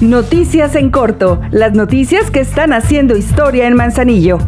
Noticias en corto, las noticias que están haciendo historia en Manzanillo.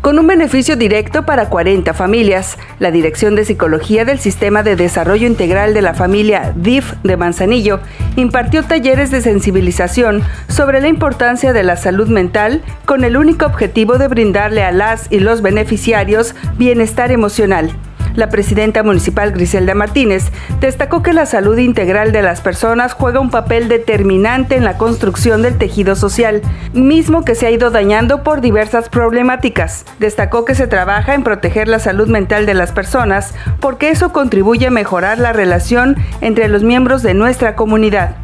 Con un beneficio directo para 40 familias, la Dirección de Psicología del Sistema de Desarrollo Integral de la Familia DIF de Manzanillo impartió talleres de sensibilización sobre la importancia de la salud mental con el único objetivo de brindarle a las y los beneficiarios bienestar emocional. La presidenta municipal Griselda Martínez destacó que la salud integral de las personas juega un papel determinante en la construcción del tejido social, mismo que se ha ido dañando por diversas problemáticas. Destacó que se trabaja en proteger la salud mental de las personas porque eso contribuye a mejorar la relación entre los miembros de nuestra comunidad.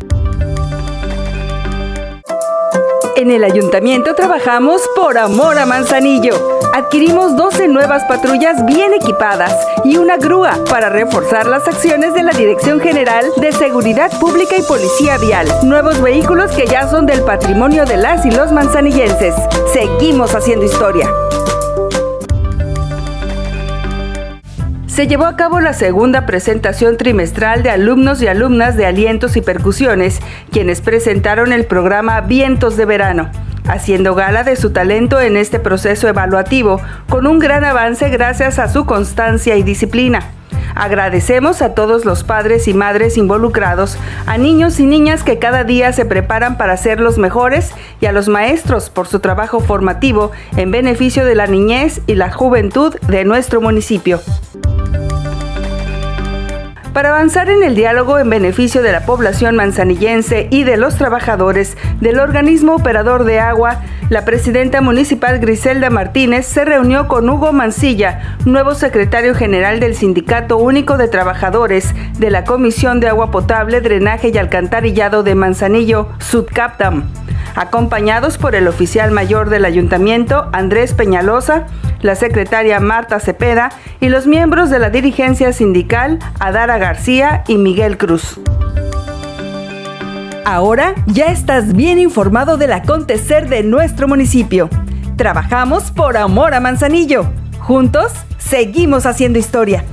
En el ayuntamiento trabajamos por amor a Manzanillo. Adquirimos 12 nuevas patrullas bien equipadas y una grúa para reforzar las acciones de la Dirección General de Seguridad Pública y Policía Vial. Nuevos vehículos que ya son del patrimonio de las y los manzanillenses. Seguimos haciendo historia. Se llevó a cabo la segunda presentación trimestral de alumnos y alumnas de alientos y percusiones, quienes presentaron el programa Vientos de Verano haciendo gala de su talento en este proceso evaluativo, con un gran avance gracias a su constancia y disciplina. Agradecemos a todos los padres y madres involucrados, a niños y niñas que cada día se preparan para ser los mejores y a los maestros por su trabajo formativo en beneficio de la niñez y la juventud de nuestro municipio. Para avanzar en el diálogo en beneficio de la población manzanillense y de los trabajadores del organismo operador de agua, la presidenta municipal Griselda Martínez se reunió con Hugo Mancilla, nuevo secretario general del Sindicato Único de Trabajadores de la Comisión de Agua Potable, Drenaje y Alcantarillado de Manzanillo, Sudcaptam acompañados por el oficial mayor del ayuntamiento, Andrés Peñalosa, la secretaria Marta Cepeda y los miembros de la dirigencia sindical, Adara García y Miguel Cruz. Ahora ya estás bien informado del acontecer de nuestro municipio. Trabajamos por amor a Manzanillo. Juntos seguimos haciendo historia.